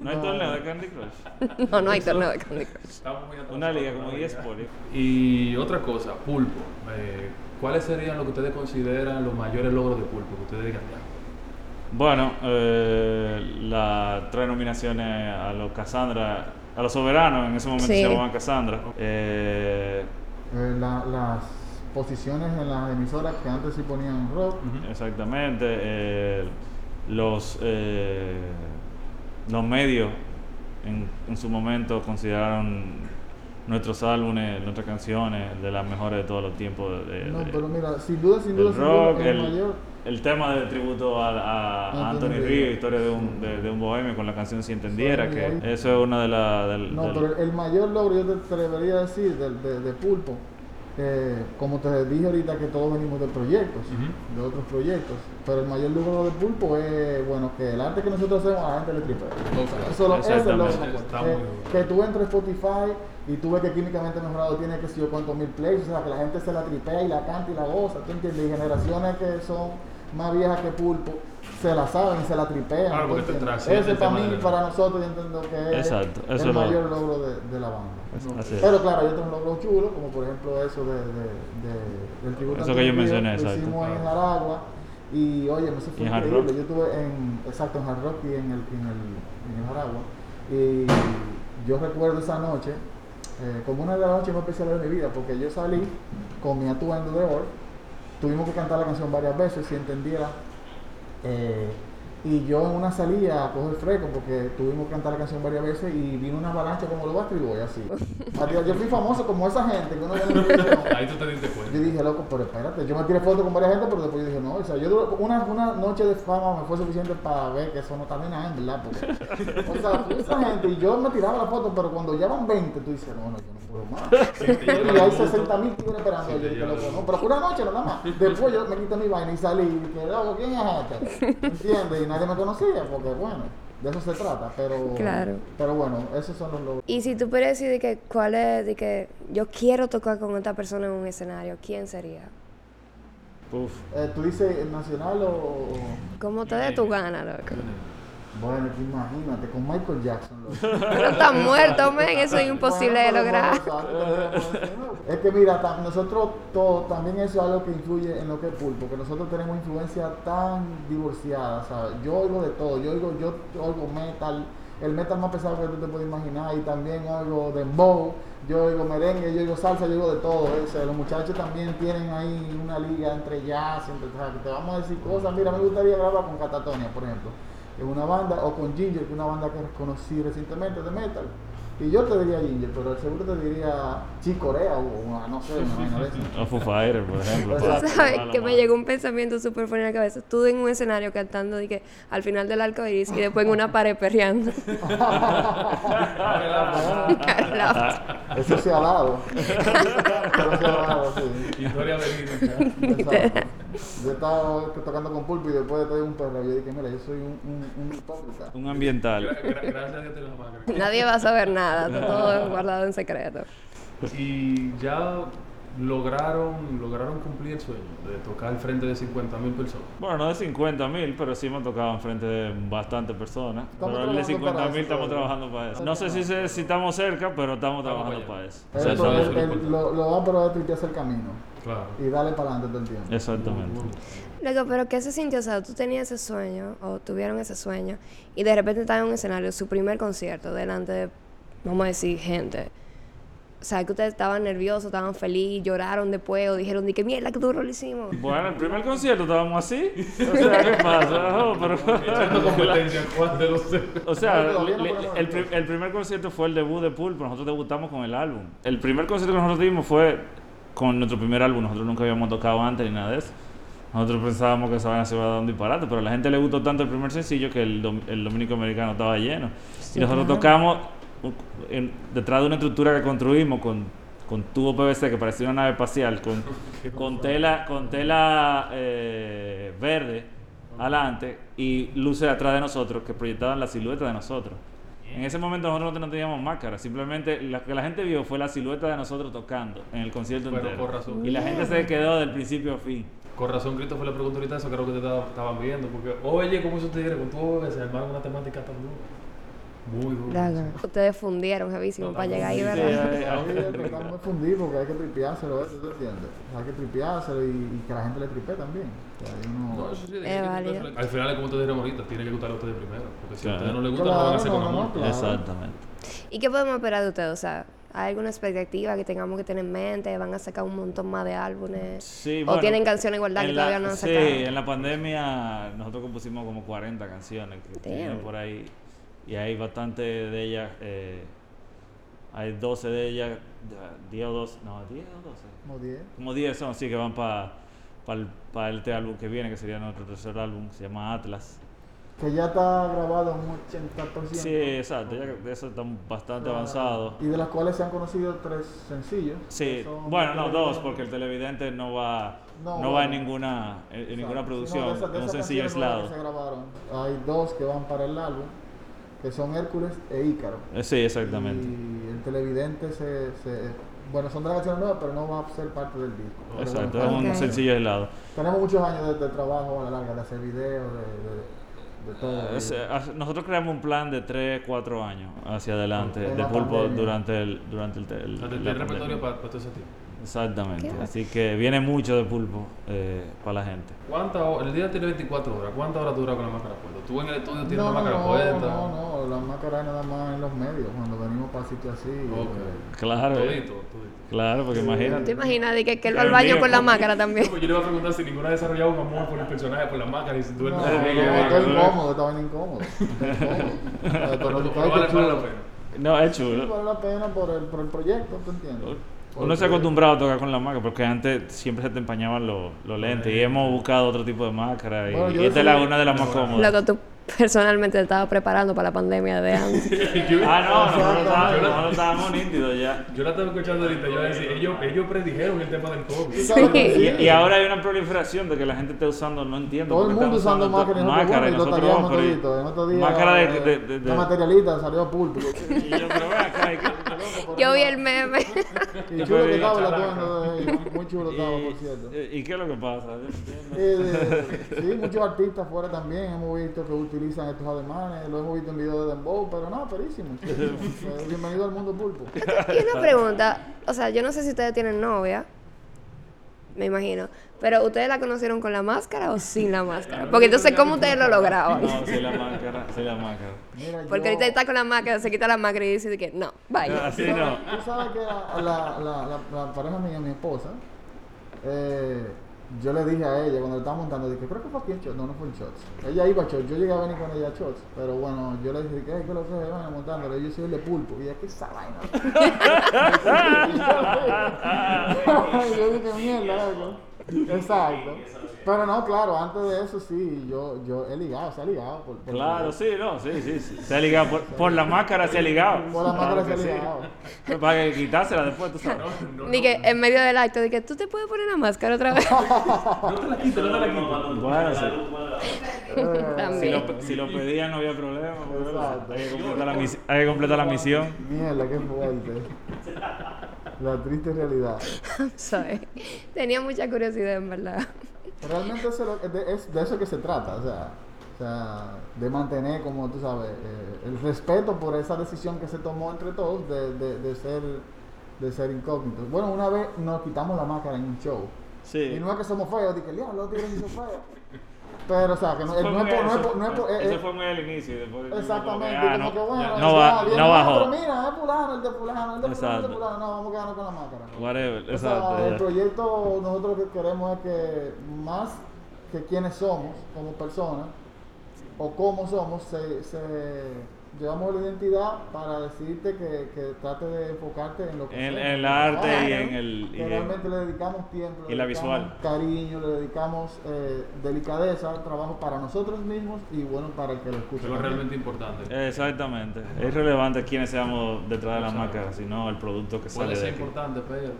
¿No hay torneo de Candy Crush? No, no hay torneo de Candy Crush. Estamos muy atrasados Una liga como la 10 liga. por Y otra cosa, Pulpo. eh, ¿Cuáles serían lo que ustedes consideran los mayores logros de Pulpo? Que ustedes digan ya. Bueno, eh, las tres nominaciones a los Cassandra, a los soberanos, en ese momento Sí. se llamaban Cassandra. Eh, Eh, la- las posiciones en las emisoras que antes sí ponían rock. exactamente. eh, los, eh, los medios en, en su momento consideraron nuestros álbumes, nuestras canciones de las mejores de todos los tiempos. de- No, pero mira, sin duda, sin del duda, sin duda, rock, el, el, mayor. el tema de tributo a, a- a Anthony Anthony Ríos. Historia de un, de, de un bohemio con la canción Si Entendiera, que eso es una de las... No, pero el mayor logro, yo te atrevería a decir, de, de, de Pulpo, eh, como te dije ahorita, que todos venimos de proyectos, de otros proyectos, pero el mayor logro de Pulpo es, bueno, que el arte que nosotros hacemos a la gente le tripea. Eso lo- ese es. Exactamente. Está Que, tú entres a Spotify y tú ves que químicamente mejorado tiene que sé yo cuántos mil plays, o sea, que la gente se la tripea y la canta y la goza, ¿tú entiendes? Y generaciones que son más viejas que Pulpo se la saben y se la tripean. Claro, ¿tú porque te Ese para mí, de la- para nosotros, yo entiendo que es Exacto, eso el es lo- mayor logro de, de la banda. Así es. Pero claro, hay otros logros chulos, como por ejemplo eso de, de, de- del tributo Eso que yo mencioné, exacto. hicimos en Claro. Aragua y oye, eso fue Y increíble. Yo estuve en, exacto, en Hard Rock y en el, en el, en el Aragua. Y yo recuerdo esa noche eh, como una de las noches más especiales de mi vida, porque yo salí con mi atuendo de oro, tuvimos que cantar la canción varias veces, si entendiera. Eh, y yo en una salida a coger fresco porque tuvimos que cantar la canción varias veces y vino una avalancha como lo va a escribir así. Yo fui famoso como esa gente que uno ve en la televisión. Ahí tú te diste cuenta. Yo dije, loco, pero espérate, yo me tiré fotos con varias gente, pero después yo dije, no, o sea, yo una, una noche de fama me fue suficiente para ver que eso no está bien nada, en verdad, porque, o sea, esa gente, y yo me tiraba la foto, pero cuando ya van 20, tú dices, no, no, yo no puedo más. Sí, y hay multa. 60 mil tigres esperando, Sí, yo dije, loco, no, pero fue una noche nada más. Después yo me quité mi vaina y salí, y dije, loco, ¿quién es este? ¿Entiendes? Y nadie me conocía, porque bueno, de eso se trata, pero, Claro. pero bueno, esos son los logros. Y si tú pudieras decir de que cuál es, de que yo quiero tocar con esta persona en un escenario, ¿quién sería? Uf. Eh, ¿Tú dices nacional o...? ¿Cómo te dé tu gana, loco? Bueno, que imagínate, con Michael Jackson. Pero está muerto, men, eso es imposible de Bueno, lograr. Es que mira, nosotros todo, también eso es algo que influye en lo que es pulpo, que nosotros tenemos influencia tan divorciada, ¿sabes? Yo oigo de todo, yo oigo, yo oigo metal, el metal más pesado que tú te puedes imaginar, y también oigo dembow, yo oigo merengue, yo oigo salsa, yo oigo de todo. O sea, los muchachos también tienen ahí una liga entre jazz, entre, o sea, que te vamos a decir cosas. Mira, me gustaría grabar con Catatonia, por ejemplo, en una banda, o con Ginger, que es una banda que conocí recientemente de metal. Y yo te diría Ginger, pero seguro te diría Chicorea o, o no sé, una vaina de esas. O Foo Fighters, por ejemplo. ¿Sabes? Que me llegó un pensamiento súper fuerte en la cabeza. Estuve en un escenario cantando de que al final del arco iris y después en una pared perreando. Eso se ha dado. Eso se ha dado, sí. Historia verídica. Exacto. Yo estaba tocando con pulpo y después de todo un perro. Yo dije, mira, yo soy un, un, un hipócrita. Un ambiental. Gra- gra- Gracias a Dios. Nadie va a saber nada, está todo guardado en secreto. Y ya lograron, lograron cumplir el sueño de tocar al frente de 50 mil personas. Bueno, no de 50 mil, pero sí hemos tocado enfrente de bastantes personas. Pero el de trabajando 50 para mil estamos todavía. trabajando para eso. No sé si, se- si estamos cerca, pero estamos trabajando para eso. Lo, lo va pero es tripearse el camino Claro. y darle para adelante todo el tiempo. Exactamente. Luego, pero ¿qué se sintió? O sea, tú tenías ese sueño, o tuvieron ese sueño, y de repente estaban en un escenario, su primer concierto, delante de, vamos a decir, gente. O sea, que ustedes estaban nerviosos, estaban felices, lloraron después, o dijeron, di que mierda, que duro lo hicimos. Bueno, el primer concierto estábamos así. O sea, ¿qué pasa? Oh, pero- competencia, ¿cuál de los O sea, le- el, el primer concierto fue el debut de Pulpo. Nosotros debutamos con el álbum. El primer concierto que nosotros dimos fue con nuestro primer álbum. Nosotros nunca habíamos tocado antes ni nada de eso. Nosotros pensábamos que esa vaina se iba a dar un disparate, pero a la gente le gustó tanto el primer sencillo que el, dom- el dominico americano estaba lleno. y nosotros tocamos u- en- detrás de una estructura que construimos con, con tubo PVC que parecía una nave espacial, con, con tela, con tela eh, verde adelante y luces atrás de nosotros que proyectaban la silueta de nosotros. En ese momento nosotros no teníamos máscara, simplemente lo que la gente vio fue la silueta de nosotros tocando en el concierto Pero entero. por razón. Y la gente se quedó del principio a fin. Con razón, Cristo fue la pregunta ahorita, eso creo que te estaba- estaban viendo. Porque, oye, ¿cómo eso te tu que se armaron una temática tan dura. Muy. Claro. Ustedes fundieron, jevísimo, para llegar ahí, Sí, ¿verdad? eh, eh, estamos muy fundidos porque hay que tripeárselo, eso, ¿tú entiendes? Hay que tripeárselo y, y que la gente le tripee también. Uno- No, eso sí, Es que- válido. Al final, es como te dijeron ahorita, tiene que gustarle a ustedes primero. Porque si Claro. a ustedes no les gusta, no Claro, van a hacer con no, no, amor. claro. Exactamente. ¿Y qué podemos esperar de ustedes? O sea, ¿hay alguna expectativa que tengamos que tener en mente? ¿Van a sacar un montón más de álbumes? Sí, ¿O bueno, tienen canciones igualdad que la- todavía no han Sí, sacado? en la pandemia nosotros compusimos como 40 canciones que tienen por ahí. Y hay bastante de ellas, eh, hay 12 de ellas, ya, 10 o 12, no, 10 o 12. Como 10. Como 10 son, sí, que van para el, este álbum que viene, que sería nuestro tercer álbum, se llama Atlas. Que ya está grabado un 80%. Sí, exacto, ya de eso están bastante Claro. avanzados. Y de las cuales se han conocido tres sencillos. Sí, bueno, no, dos, porque el televidente no va, No, no, va en ninguna, en, en ninguna Sí, no, producción, de esas- de es un sencillo aislado. se grabaron. Hay dos que van para el álbum, que son Hércules e Ícaro. Eh, Sí, exactamente. Y el televidente se, se- Bueno, son de canciones nuevas, pero no va a ser parte del disco. Exacto, bueno, es un sencillo aislado. Tenemos muchos años de, de trabajo a la larga, de hacer videos, de, de, de todo. Es, eh, nosotros creamos un plan de 3, 4 años hacia adelante de la pulpo pandemia. durante el durante el, el- la Tiene repertorio para, para todo ese tiempo. Exactamente. Qué Así que viene mucho de pulpo eh, para la gente. ¿Cuántas horas? El día tiene 24 horas. ¿Cuántas horas dura con la máscara puesta? ¿Tú en el estudio tienes no, la no, máscara no, puesta? no, no, la máscara es nada más en los medios, cuando venimos para sitios así. Ok. eh, Claro, eh. Todito, todito. claro, porque ¿Te imagínate. imaginas de que, que él va al baño mío, con la máscara también? Pues yo le iba a preguntar si ninguno ha desarrollado un amor por el personaje, por la máscara y si tú No, no, no, estoy incómodo, estaba incómodo. Pero vale, vale la pena. No, es Sí, chulo. vale la pena por el, por el proyecto, ¿tú entiendes? Uno se ha acostumbrado a tocar con la máscara porque antes siempre se te empañaban los, los lentes y hemos buscado otro tipo de máscara y, Bueno, y esta es la, una de las más cómodas. Tú personalmente te estabas preparando para la pandemia de antes. Yo- Ah, no, nosotros Exacto. estábamos, Yo la- nosotros estábamos nítidos ya. Yo la estaba escuchando ahorita, yo decía, ellos, ellos predijeron el tema del COVID. Y, y ahora hay una proliferación de que la gente esté usando, no entiendo. Todo el mundo usando máscara bueno, y nosotros no, pero- todito. En otro día, Máscara de, de, de- de- la materialista salió a pulpo. Y yo, pero ven acá, ¿y qué- Yo vi el meme. Y chulo que estaba de ellos. Muy chulo estaba, por cierto. y, qué es lo que pasa? Eh, sí, muchos artistas fuera también hemos visto que utilizan estos ademanes, lo hemos visto en videos de Dembow, pero no, perísimo. Bienvenido al mundo pulpo. Y una pregunta, o sea, yo no sé si ustedes tienen novia, me imagino, pero ¿ustedes la conocieron con la máscara o sin la máscara? Porque entonces, ¿cómo ustedes lo lograban? No, sí la máscara, sí la máscara. Mira, Porque yo- ahorita está con la máscara, se quita la máscara y dice que no, vaya. Así Tú no. sabes- Tú sabes que la, la, la, la, la pareja mía, mi esposa, eh, yo le dije a ella cuando le estaba montando, dije, creo que fue aquí en Shots. No, no fue en Shots. Ella iba a Shots, yo llegué a venir con ella a pero bueno, yo le dije, ¿qué es que lo sé? Bueno, montándole, yo soy el de pulpo. Y ella, ¿qué es esa vaina? yo dije, mierda, loco. Exacto. Pero no, claro, antes de eso sí, yo, yo he ligado, se ha ligado. Por, por- Claro, sí, no, sí, sí, sí. Se ha ligado por, por la máscara, se ha ligado. Por la máscara Claro se ha sí. ligado. Para que quitársela después, tú sabes. Ni que en medio del acto, de que tú te puedes poner la máscara otra vez. No te la quites, no te la quites. Bueno, sí. Si lo, si lo pedían no había problema. pero Exacto. Hay que completar la, misi- hay que completar la misión. Mierda, qué fuerte. La triste realidad. Sorry. Tenía mucha curiosidad, en verdad. Realmente eso es, de, es de eso que se trata, o sea, o sea, de mantener, como tú sabes, eh, el respeto por esa decisión que se tomó entre todos de, de, de ser de ser incógnitos. Bueno, una vez nos quitamos la máscara en un show. Y no es que somos feos, dije, diablo, los tigres son feos. Pero, o sea, que no, Eso es por... muy- No es eso- por, no es por- eh, eso eh, fue muy al inicio. después como Exactamente, que, ah, no, que bueno, eso, no, va, bien, no bajó. Pero mira, es fulano, el de fulano, el de fulano, el de fulano, no, vamos a quedarnos con la máscara. Whatever, O exacto. sea, el proyecto nosotros lo que queremos es que más que quienes somos como personas o cómo somos, se, se- llevamos la identidad para decirte que, que trate de enfocarte en lo que En, el arte y en el. y realmente le dedicamos tiempo, le y la visual. cariño, le dedicamos eh, delicadeza, trabajo para nosotros mismos y bueno para el que lo escuche. Es lo realmente importante. Exactamente. Es relevante quiénes seamos detrás de la Exacto. máscara, sino el producto que sale Puede de ser aquí. importante, pero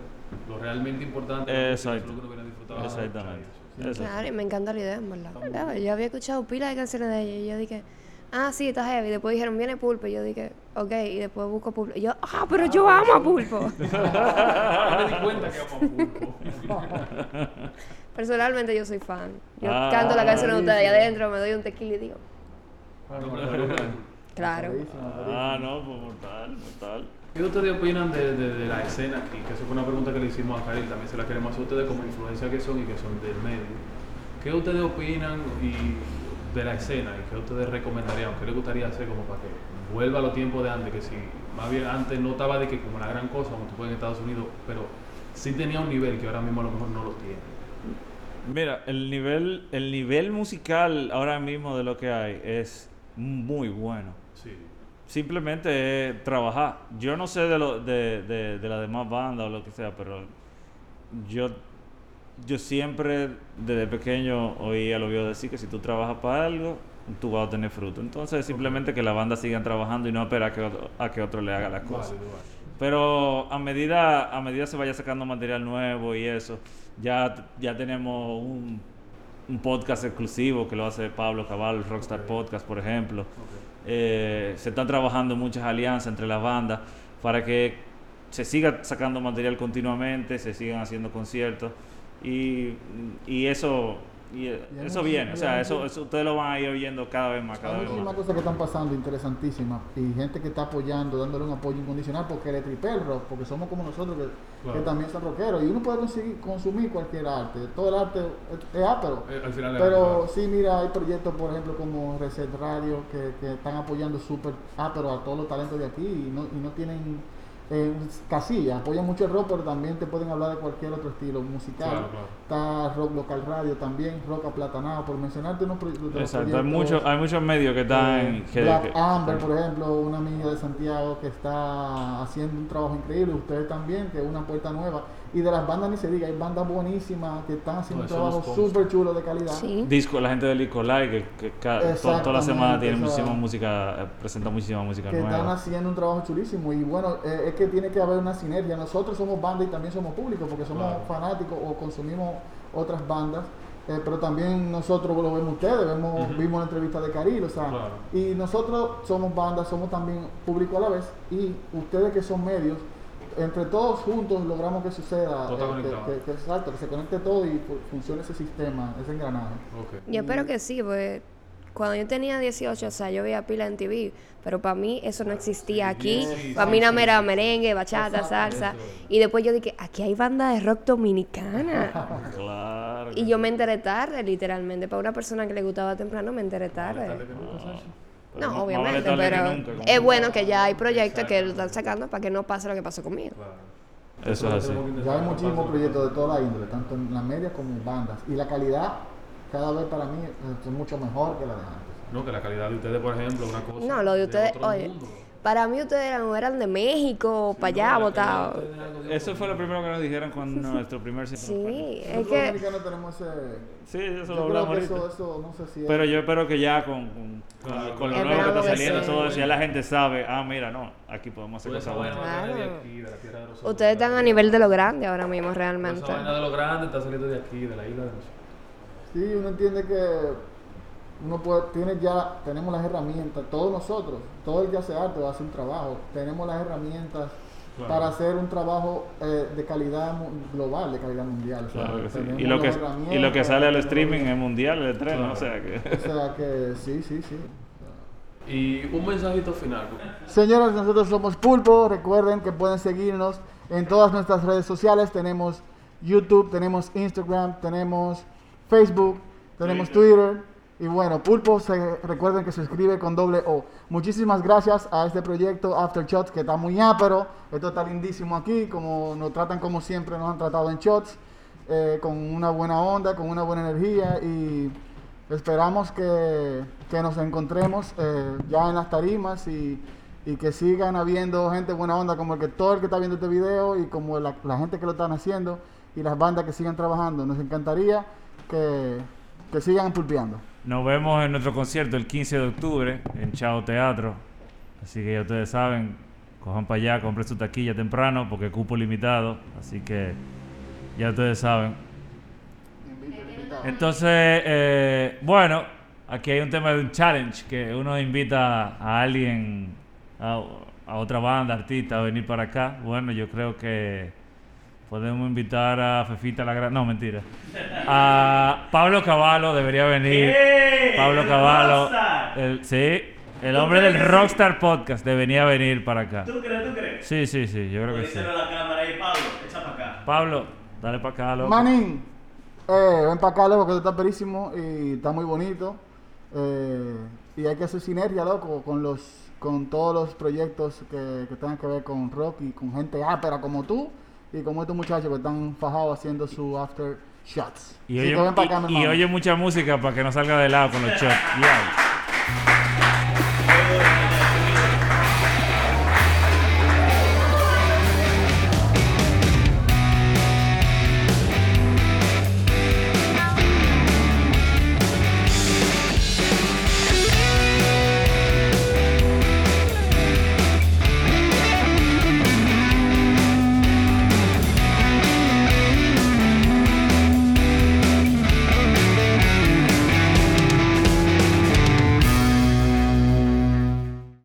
lo realmente importante es Exacto. lo que uno viene a disfrutar. Exactamente. Claro, y me encanta la idea, en verdad. Claro, yo había escuchado pila de canciones de ella y yo dije, ah, sí, está heavy. Después dijeron, viene Pulpo. Y yo dije, ok. Y después busco Pulpo. Y yo, ah, pero yo amo a Pulpo. Me di cuenta que vamos a pulpo. Personalmente yo soy fan. Yo Ah, canto la canción de ustedes buenísimo. adentro, me doy un tequila y digo, pero- claro. Ah, no, pues mortal, mortal. ¿Qué ustedes opinan de, de- de la escena aquí? Que eso fue una pregunta que le hicimos a Karel, también se la queremos hacer a ustedes como influencia que son y que son del medio. ¿Qué ustedes opinan y de la escena y qué ustedes recomendarían? ¿Qué les gustaría hacer como para que vuelva a los tiempos de antes? Que si más bien antes no estaba de que como la gran cosa, como tú puedes en Estados Unidos, pero sí tenía un nivel que ahora mismo a lo mejor no lo tiene. Mira, el nivel, el nivel musical ahora mismo de lo que hay es muy bueno. Sí. Simplemente es trabajar. Yo no sé de, lo, de, de, de las demás bandas o lo que sea, pero yo, yo siempre desde pequeño oía lo viejo decir que si tú trabajas para algo, tú vas a tener fruto. Entonces simplemente que la banda sigan trabajando y no esperar a que otro, a que otro le haga las cosas. Pero a medida, a medida se vaya sacando material nuevo y eso, ya, ya tenemos un, un podcast exclusivo que lo hace Pablo Cabal, Rockstar. Podcast, por ejemplo. Eh, se están trabajando muchas alianzas entre las bandas para que se siga sacando material continuamente, se sigan haciendo conciertos y, y eso y, eso viene, o sea, eso, eso ustedes lo van a ir oyendo cada vez más, cada Hay vez muchísimas más. cosas que están pasando interesantísimas y gente que está apoyando, dándole un apoyo incondicional porque le tripe el rock, porque somos como nosotros que, Claro. que también son rockeros y uno puede conseguir, consumir cualquier arte, todo el arte es, ápero. Eh, al final Pero sí, mira, hay proyectos, por ejemplo, como Reset Radio, que, que están apoyando súper ápero a todos los talentos de aquí y no, y no tienen eh, casillas, apoyan mucho el rock, pero también te pueden hablar de cualquier otro estilo musical. Claro, claro. Está Rock Local Radio también, Rock Aplatanado, por mencionarte unos pro- de los Exacto, hay proyectos, muchos, hay muchos medios que están... eh, Black que- Amber, por ejemplo, una amiga de Santiago que está haciendo un trabajo increíble, ustedes también, que es una puerta nueva. Y de las bandas ni se diga, hay bandas buenísimas que están haciendo No, un trabajo súper chulo de calidad. Sí. disco, la gente de Licolai que, que toda la semana tiene muchísima música, eh, presenta muchísima música que están haciendo un trabajo chulísimo y bueno, eh, es que tiene que haber una sinergia. Nosotros somos banda y también somos público porque somos Claro. fanáticos o consumimos otras bandas, eh, pero también nosotros lo vemos ustedes, vemos, vimos la entrevista de Caril, o sea, Claro. y nosotros somos banda, somos también público a la vez y ustedes que son medios, entre todos juntos logramos que suceda, Todo está eh, que, que- que- exacto, que se conecte todo y fu- funcione ese sistema, ese engranaje. Yo espero que sí, pues cuando yo tenía 18, o sea, yo veía pila en TV, pero para mí eso no existía aquí. sí, para sí, mí nada sí, era merengue, bachata, salsa. eso. Y después yo dije, aquí hay banda de rock dominicana. Claro. y yo me enteré tarde, literalmente. Para una persona que le gustaba temprano, me enteré tarde. No, vale obviamente, pero nunca, es bueno que ya hay proyectos que lo están sacando para que no pase lo que pasó conmigo. Claro. Eso es así. Ya hay muchísimos proyectos de toda índole, tanto en la media como en bandas. Y la calidad, cada vez para mí, es mucho mejor que la de antes. No, que la calidad de ustedes, por ejemplo, es una cosa. No, lo de ustedes, otro oye, mundo. Para mí ustedes eran, eran de México, para allá, No, votados. Eso fue lo primero que nos dijeron con nuestro primer single. Sí, es los que tenemos ese... Sí, eso Yo lo hablamos eso, eso, no sé si es... Pero yo espero que ya con, con, Claro, con lo nuevo que está que saliendo, sí. todo eso, ya la gente sabe, ah, mira, no, aquí podemos hacer cosas buenas. Claro. ustedes están a nivel de lo grande ahora mismo, realmente. Esa vaina de lo grande está saliendo de aquí, de la isla de nosotros. Sí, uno entiende que uno puede, tiene ya, tenemos las herramientas, todos nosotros, todo el que hace arte va a hacer un trabajo, tenemos las herramientas Claro. para hacer un trabajo eh, de calidad global, de calidad mundial. o sea, Claro que sí. tenemos Y lo que, y lo que sale al streaming es mundial, el Claro. o sea que... O sea que sí, sí, sí. Y un mensajito final. Señores, nosotros somos Pulpo. Recuerden que pueden seguirnos en todas nuestras redes sociales. Tenemos YouTube, tenemos Instagram, tenemos Facebook, tenemos Twitter. Y bueno, Pulpo, se, recuerden que se escribe con doble O. Muchísimas gracias a este proyecto After Shots, que está muy ápero. Esto está lindísimo aquí, como nos tratan como siempre nos han tratado en Shots, eh, con una buena onda, con una buena energía. Y esperamos que, que nos encontremos eh, ya en las tarimas y, y que sigan habiendo gente buena onda como el que todo el que está viendo este video y como la, la gente que lo están haciendo y las bandas que sigan trabajando. Nos encantaría que, que sigan pulpeando. Nos vemos en nuestro concierto el 15 de octubre en Chao Teatro. Así que ya ustedes saben, cojan para allá, compren su taquilla temprano porque cupo limitado. Así que ya ustedes saben. Entonces, eh, bueno, aquí hay un tema de un challenge que uno invita a alguien, a, a otra banda, artista, a venir para acá. Bueno, yo creo que podemos invitar a Fefita la Gran... No, mentira. A Pablo Cavallo debería venir. Pablo Cavallo. el- sí, el hombre del Rockstar Podcast debería venir para acá. ¿Tú crees? ¿Tú crees? Sí, sí, sí, yo creo que sí. La cámara ahí, Pablo, echa para acá. Pablo, dale para acá, loco. Manín, eh, ven para acá, loco, que esto está perísimo y está muy bonito. Eh, y hay que hacer sinergia, loco, con los con todos los proyectos que, que tengan que ver con rock y con gente ápera como tú y como estos muchachos que están fajados haciendo su after shots. Y, oye, mucha música para que no salga de lado con los shots. Yeah.